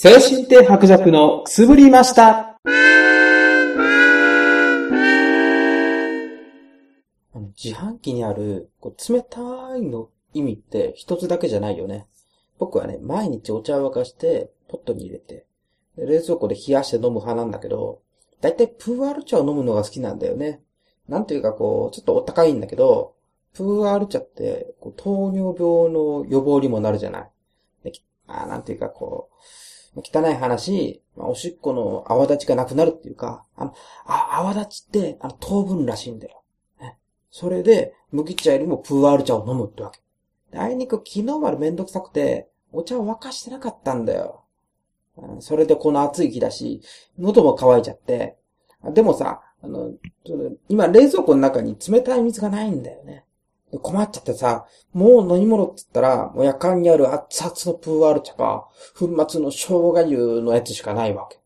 精神的白弱のくすぶりました。自販機にある、こう冷たいの意味って一つだけじゃないよね。僕はね、毎日お茶を沸かして、ポットに入れて、冷蔵庫で冷やして飲む派なんだけど、だいたいプーアール茶を飲むのが好きなんだよね。なんというかこう、ちょっとお高いんだけど、プーアール茶って、こう糖尿病の予防にもなるじゃない。あなんていうかこう、汚い話、まあおしっこの泡立ちがなくなるっていうか、あの、あ泡立ちって、あの、糖分らしいんだよ。それで、麦茶よりもプーアール茶を飲むってわけ。あいにく昨日までめんどくさくて、お茶を沸かしてなかったんだよ。それでこの暑い日だし、喉も渇いちゃって。でもさ、あの、今冷蔵庫の中に冷たい水がないんだよね。困っちゃってさ、もう飲み物って言ったら、もう夜間にある熱々のプーアール茶か、粉末の生姜湯のやつしかないわけ。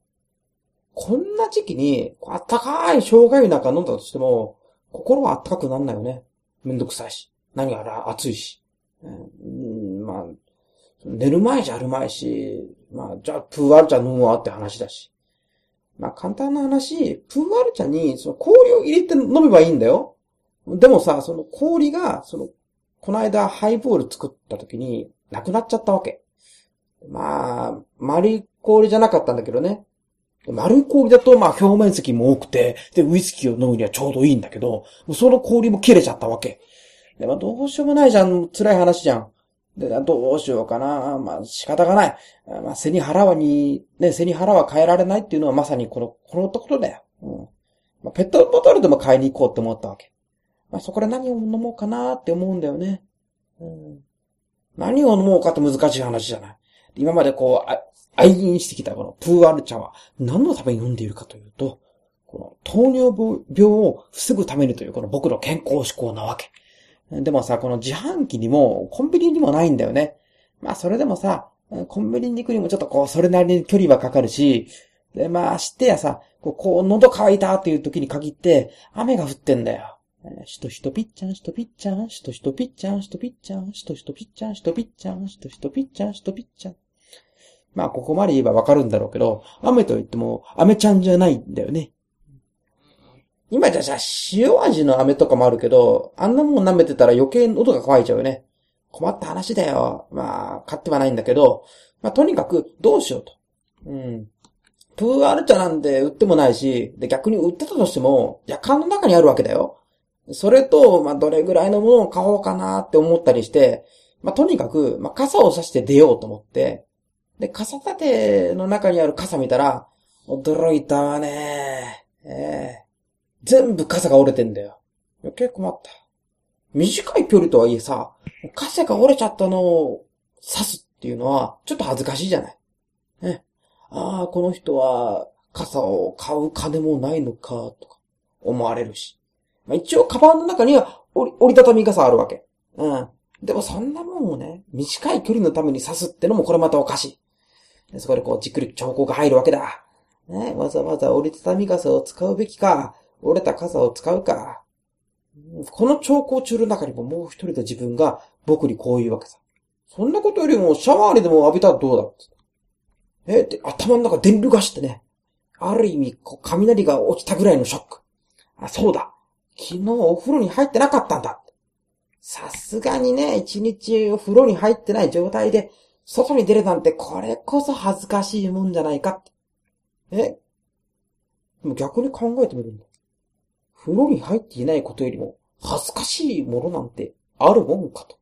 こんな時期に、あったかい生姜湯なんか飲んだとしても、心はあったかくなんないよね。めんどくさいし。何やら暑いし。うん、まあ、寝る前じゃあるまいし、まあ、じゃあプーアール茶飲むわって話だし。まあ簡単な話、プーアール茶にその氷を入れて飲めばいいんだよ。でもさ、その氷が、その、この間ハイボール作った時になくなっちゃったわけ。まあ、丸い氷じゃなかったんだけどね。丸い氷だと、まあ表面積も多くて、で、ウイスキーを飲むにはちょうどいいんだけど、その氷も切れちゃったわけ。で、まあどうしようもないじゃん。辛い話じゃん。で、どうしようかな。まあ仕方がない。まあ背に腹はに、ね、背に腹は変えられないっていうのはまさにこの、このところだよ。うん。まあペットボトルでも買いに行こうって思ったわけ。まあそこで何を飲もうかなって思うんだよね。うん。何を飲もうかって難しい話じゃない。今までこう、あ愛飲してきたこのプーアール茶は何のために飲んでいるかというと、この糖尿病を防ぐためにというこの僕の健康志向なわけ。でもさ、この自販機にもコンビニにもないんだよね。まあそれでもさ、コンビニに行くにもちょっとこう、それなりに距離はかかるし、で、まあ、してやさ、こう、こう喉乾いたっていう時に限って、雨が降ってんだよ。しとしとぴっちゃん、しとぴっちゃん、しとしとぴっちゃん、しとぴっちゃん、しとしとぴっちゃん、しとぴっちゃん、しとしとぴっちゃん、しとぴっちゃん。まあ、ここまで言えばわかるんだろうけど、雨と言っても、雨ちゃんじゃないんだよね。今じゃさ、塩味の飴とかもあるけど、あんなもん舐めてたら余計喉が渇いちゃうよね。困った話だよ。まあ、買ってはないんだけど、まあ、とにかく、どうしようと。うん。プーアル茶なんて売ってもないし、で、逆に売ってたとしても、夜間の中にあるわけだよ。それと、まあ、どれぐらいのものを買おうかなって思ったりして、まあ、とにかく、まあ、傘を差して出ようと思って、で、傘立ての中にある傘見たら、驚いたわね。ええ全部傘が折れてんだよ。余計困った。短い距離とはいえさ、傘が折れちゃったのを刺すっていうのは、ちょっと恥ずかしいじゃない。ね。ああ、この人は、傘を買う金もないのか、とか、思われるし。まあ、一応、カバンの中には折り、たたみ傘あるわけ。うん。でもそんなもんをね、短い距離のために刺すってのもこれまたおかしい。そこでこう、じっくり兆候が入るわけだ。ね、わざわざ折りたたみ傘を使うべきか、折れた傘を使うか。この兆候中の中にももう一人の自分が僕にこう言うわけさ。そんなことよりもシャワーにでも浴びたらどうだえって頭の中電流がしてね。ある意味、こう雷が落ちたぐらいのショック。あ、そうだ。昨日お風呂に入ってなかったんだ。さすがにね、一日お風呂に入ってない状態で、外に出るなんてこれこそ恥ずかしいもんじゃないかって。え？でも逆に考えてみるんだ。風呂に入っていないことよりも恥ずかしいものなんてあるもんかと。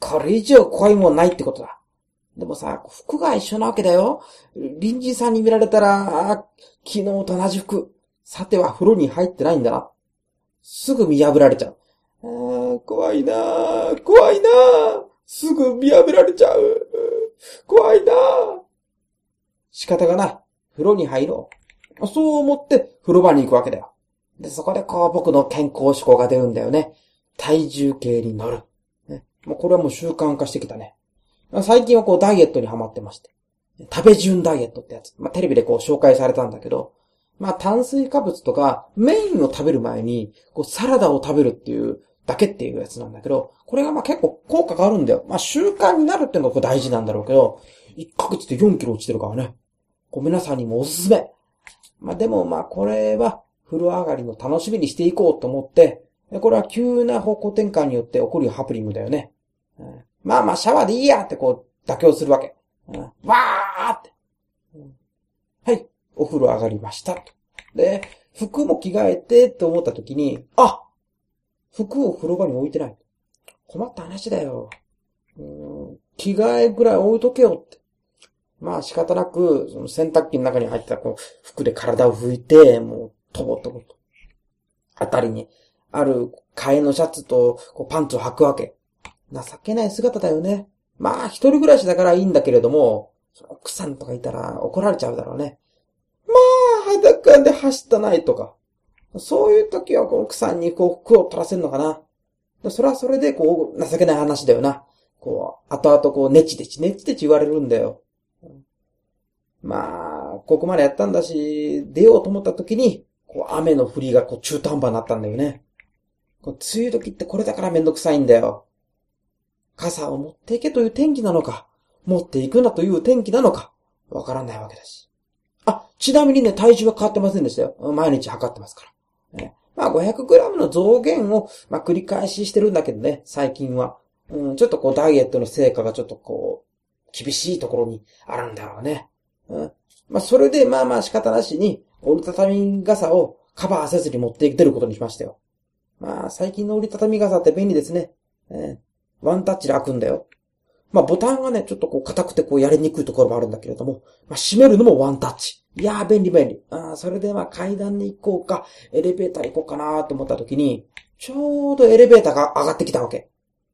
これ以上怖いもんないってことだ。でもさ、服が一緒なわけだよ。隣人さんに見られたら、昨日と同じ服。さては風呂に入ってないんだな。すぐ見破られちゃう。あー怖いなー怖いなーすぐ見破られちゃう。怖いなー仕方がない。風呂に入ろう。そう思って風呂場に行くわけだよ。で、そこでこう僕の健康志向が出るんだよね。体重計に乗る。ね、もうこれはもう習慣化してきたね。最近はこうダイエットにハマってまして。食べ順ダイエットってやつ。まあ、テレビでこう紹介されたんだけど、まあ、炭水化物とかメインを食べる前に、こうサラダを食べるっていうだけっていうやつなんだけど、これがまあ結構効果があるんだよ。まあ、習慣になるっていうのがこう大事なんだろうけど、1ヶ月で4キロ落ちてるからね。こう皆さんにもおすすめ。まあ、でもまあ、これは、風呂上がりの楽しみにしていこうと思って、これは急な方向転換によって起こるハプニングだよね。うん、まあまあ、シャワーでいいやってこう、妥協するわけ。うん、わーって、うん、はい、お風呂上がりましたと。で、服も着替えてって思った時に、あ服を風呂場に置いてない。困った話だよ。うん着替えぐらい置いとけよって。まあ仕方なく、その洗濯機の中に入ったこう服で体を拭いて、もう、とぼとぼと。あたりにある替えのシャツとこうパンツを履くわけ。情けない姿だよね。まあ一人暮らしだからいいんだけれども、その奥さんとかいたら怒られちゃうだろうね。裸で走ったないとか。そういう時はこう奥さんにこう服を取らせるのかな。それはそれでこう情けない話だよな。こう、後々こう、ネチネチ、ネチネチ言われるんだよ。まあ、ここまでやったんだし、出ようと思った時に、こう、雨の降りがこう、中途半端になったんだよね。こう、梅雨時ってこれだからめんどくさいんだよ。傘を持っていけという天気なのか、持っていくなという天気なのか、わからないわけだし。ちなみにね、体重は変わってませんでしたよ。毎日測ってますから。ね、まあ、500g の増減を、まあ、繰り返ししてるんだけどね、最近は。うん、ちょっとこうダイエットの成果がちょっとこう、厳しいところにあるんだろうね。うん。まあ、それでまあまあ仕方なしに、折りたたみ傘をカバーせずに持って出ることにしましたよ。まあ、最近の折りたたみ傘って便利ですね。えー、ワンタッチで開くんだよ。まあ、ボタンがね、ちょっとこう硬くてこうやりにくいところもあるんだけれども、まあ、閉めるのもワンタッチ。いやー、便利便利。あそれでまあ階段に行こうか、エレベーター行こうかなーと思った時に、ちょうどエレベーターが上がってきたわけ。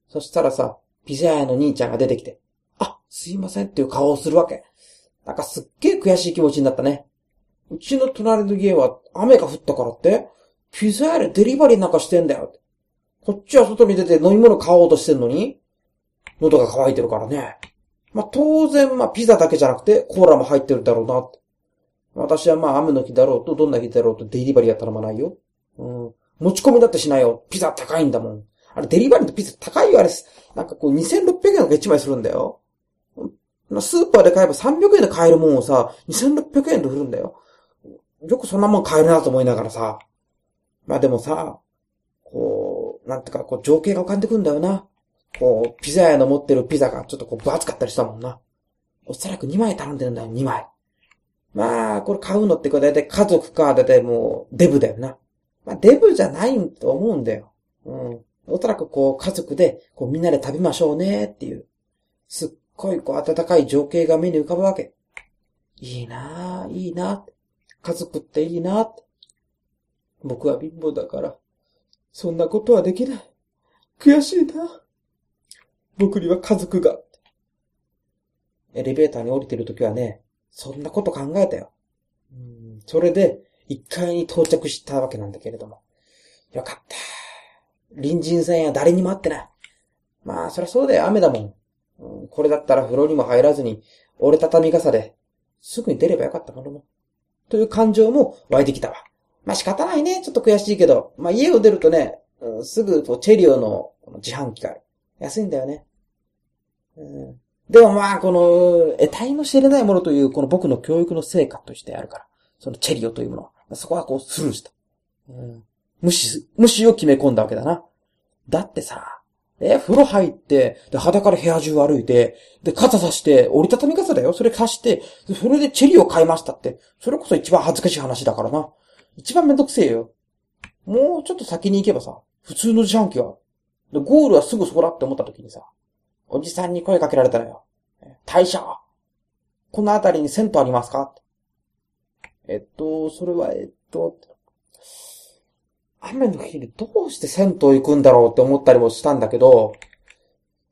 そしたらさ、ピザ屋の兄ちゃんが出てきて、あ、すいませんっていう顔をするわけ。なんかすっげえ悔しい気持ちになったね。うちの隣の家は雨が降ったからって、ピザ屋でデリバリーなんかしてんだよ。こっちは外に出て飲み物買おうとしてんのに、喉が渇いてるからね。まあ、当然、まあ、ピザだけじゃなくて、コーラも入ってるだろうなって。私はまあ、雨の日だろうと、どんな日だろうと、デリバリーは頼まないよ。うん。持ち込みだってしないよ。ピザ高いんだもん。あれ、デリバリーのピザ高いよ、あれ。なんかこう、2600円が1枚するんだよ。スーパーで買えば300円で買えるもんをさ、2600円で売るんだよ。よくそんなもん買えるなと思いながらさ。まあでもさ、こう、なんてか、こう、情景が浮かんでくんだよな。こう、ピザ屋の持ってるピザがちょっとこう、分厚かったりしたもんな。おそらく2枚頼んでるんだよ、2枚。まあ、これ買うのってこれだいたい家族か、だいたいもう、デブだよな。まあ、デブじゃないと思うんだよ。うん。おそらくこう、家族で、こう、みんなで食べましょうねっていう、すっごいこう、温かい情景が目に浮かぶわけ。いいなぁ、いいなぁ。家族っていいなぁ。僕は貧乏だから、そんなことはできない。悔しいな。僕には家族が。エレベーターに降りてるときはね、そんなこと考えたよ。うんそれで、一階に到着したわけなんだけれども。よかった。隣人さんや誰にも会ってない。まあ、そりゃそうだよ、雨だもん。うん、これだったら風呂にも入らずに、折れたたみ傘で、すぐに出ればよかったものの。という感情も湧いてきたわ。まあ仕方ないね。ちょっと悔しいけど。まあ家を出るとね、うん、すぐチェリオの自販機が安いんだよね。うん、でもまあ、この、得体の知れないものという、この僕の教育の成果としてあるから。そのチェリオというものは。そこはこうスルーした。うん、無視、無視を決め込んだわけだな。だってさ、え、風呂入って、で、裸で部屋中歩いて、で、傘さして、折りたたみ傘だよ。それ貸して、それでチェリを買いましたって。それこそ一番恥ずかしい話だからな。一番めんどくせえよ。もうちょっと先に行けばさ、普通の自販機は。で、ゴールはすぐそこだって思った時にさ、おじさんに声かけられたのよ。大将この辺りに銭湯ありますか？えっと、それは、えっと、雨の日にどうして銭湯行くんだろうって思ったりもしたんだけど、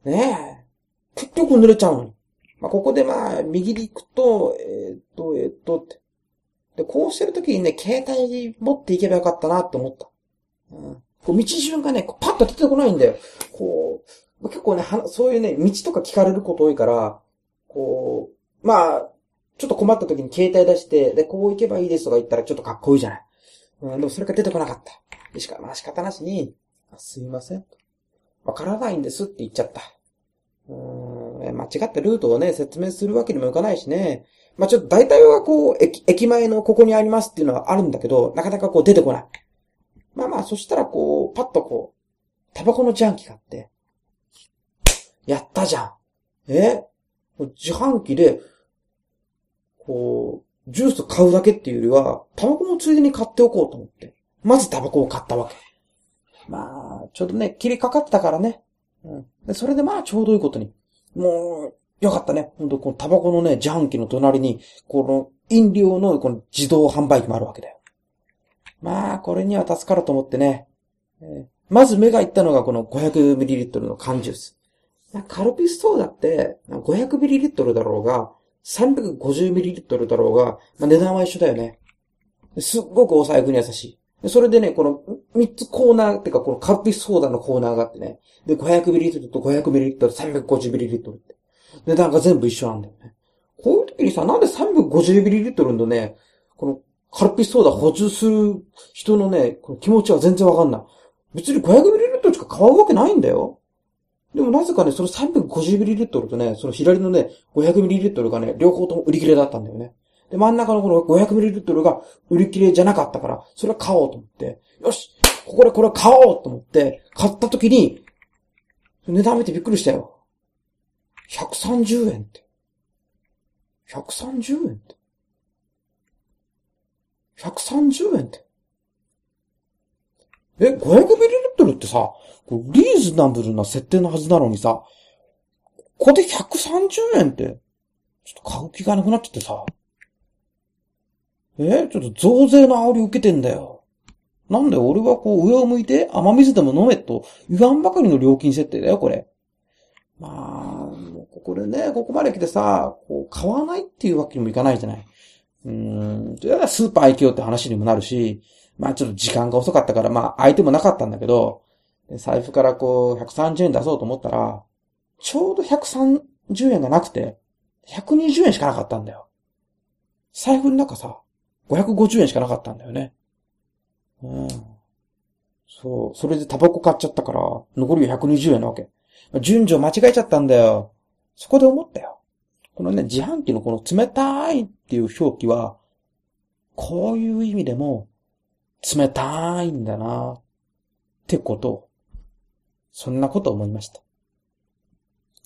ねえ。結局濡れちゃうのに。まあ、ここでまあ、右に行くと、え、っと、え、っと、って。で、こうしてるときにね、携帯持っていけばよかったなって思った。うん。こう道順がね、こうパッと出てこないんだよ。こう、結構ね、そういうね、道とか聞かれること多いから、こう、まあ、ちょっと困った時に携帯出して、で、こう行けばいいですとか言ったらちょっとかっこいいじゃない。うん、でもそれが出てこなかった。でしか、まあ仕方なしに、すいません。わからないんですって言っちゃった。うー間違ったルートをね、説明するわけにもいかないしね。まあ、ちょっと大体はこう、駅、駅前のここにありますっていうのはあるんだけど、なかなかこう出てこない。まあまあ、そしたらこう、パッとこう、タバコのジャンキがあって、やったじゃん。え？自販機で、こう、ジュース買うだけっていうよりは、タバコもついでに買っておこうと思って。まずタバコを買ったわけ。まあ、ちょうどね、切りかかってたからね。うん。で、それでまあ、ちょうどいいことに。もう、よかったね。ほんと、このタバコのね、自販機の隣に、この、飲料のこの自動販売機もあるわけだよ。まあ、これには助かると思ってね。えー、まず目がいったのがこの 500ml の缶ジュース。カルピスソーダって 500ml だろうが、350ml だろうが、まあ、値段は一緒だよね。すっごくお財布に優しい。それでね、この3つコーナーってか、このカルピスソーダのコーナーがあってね。で、500ml と 500ml、350ml って。値段が全部一緒なんだよね。こういう時にさ、なんで 350ml のね、このカルピスソーダ補充する人のね、この気持ちは全然わかんない。別に 500ml しか買うわけないんだよ。でもなぜかね、その 350ml とね、その左のね、500ml がね、両方とも売り切れだったんだよね。で、真ん中のこの 500ml が売り切れじゃなかったから、それは買おうと思って、よしここでこれ買おうと思って、買った時に、値段見てびっくりしたよ。130円って。130円って。130円って。え、500ml ルってさ、リーズナブルな設定のはずなのにさ、ここで130円って、ちょっと買う気がなくなっちゃってさ。えちょっと増税の煽り受けてんだよ。なんで俺はこう上を向いて雨水でも飲めと言わんばかりの料金設定だよ、これ。まあ、ここでね、ここまで来てさ、こう買わないっていうわけにもいかないじゃない。うーん、じゃあスーパー行けよって話にもなるし、まあちょっと時間が遅かったから、まあ相手もなかったんだけど、財布からこう130円出そうと思ったら、ちょうど130円がなくて、120円しかなかったんだよ。財布の中さ、550円しかなかったんだよね。うん。そう。それでタバコ買っちゃったから、残り120円なわけ。順序間違えちゃったんだよ。そこで思ったよ。このね、自販機のこの冷たいっていう表記は、こういう意味でも、冷たいんだな、ってことを、そんなこと思いました。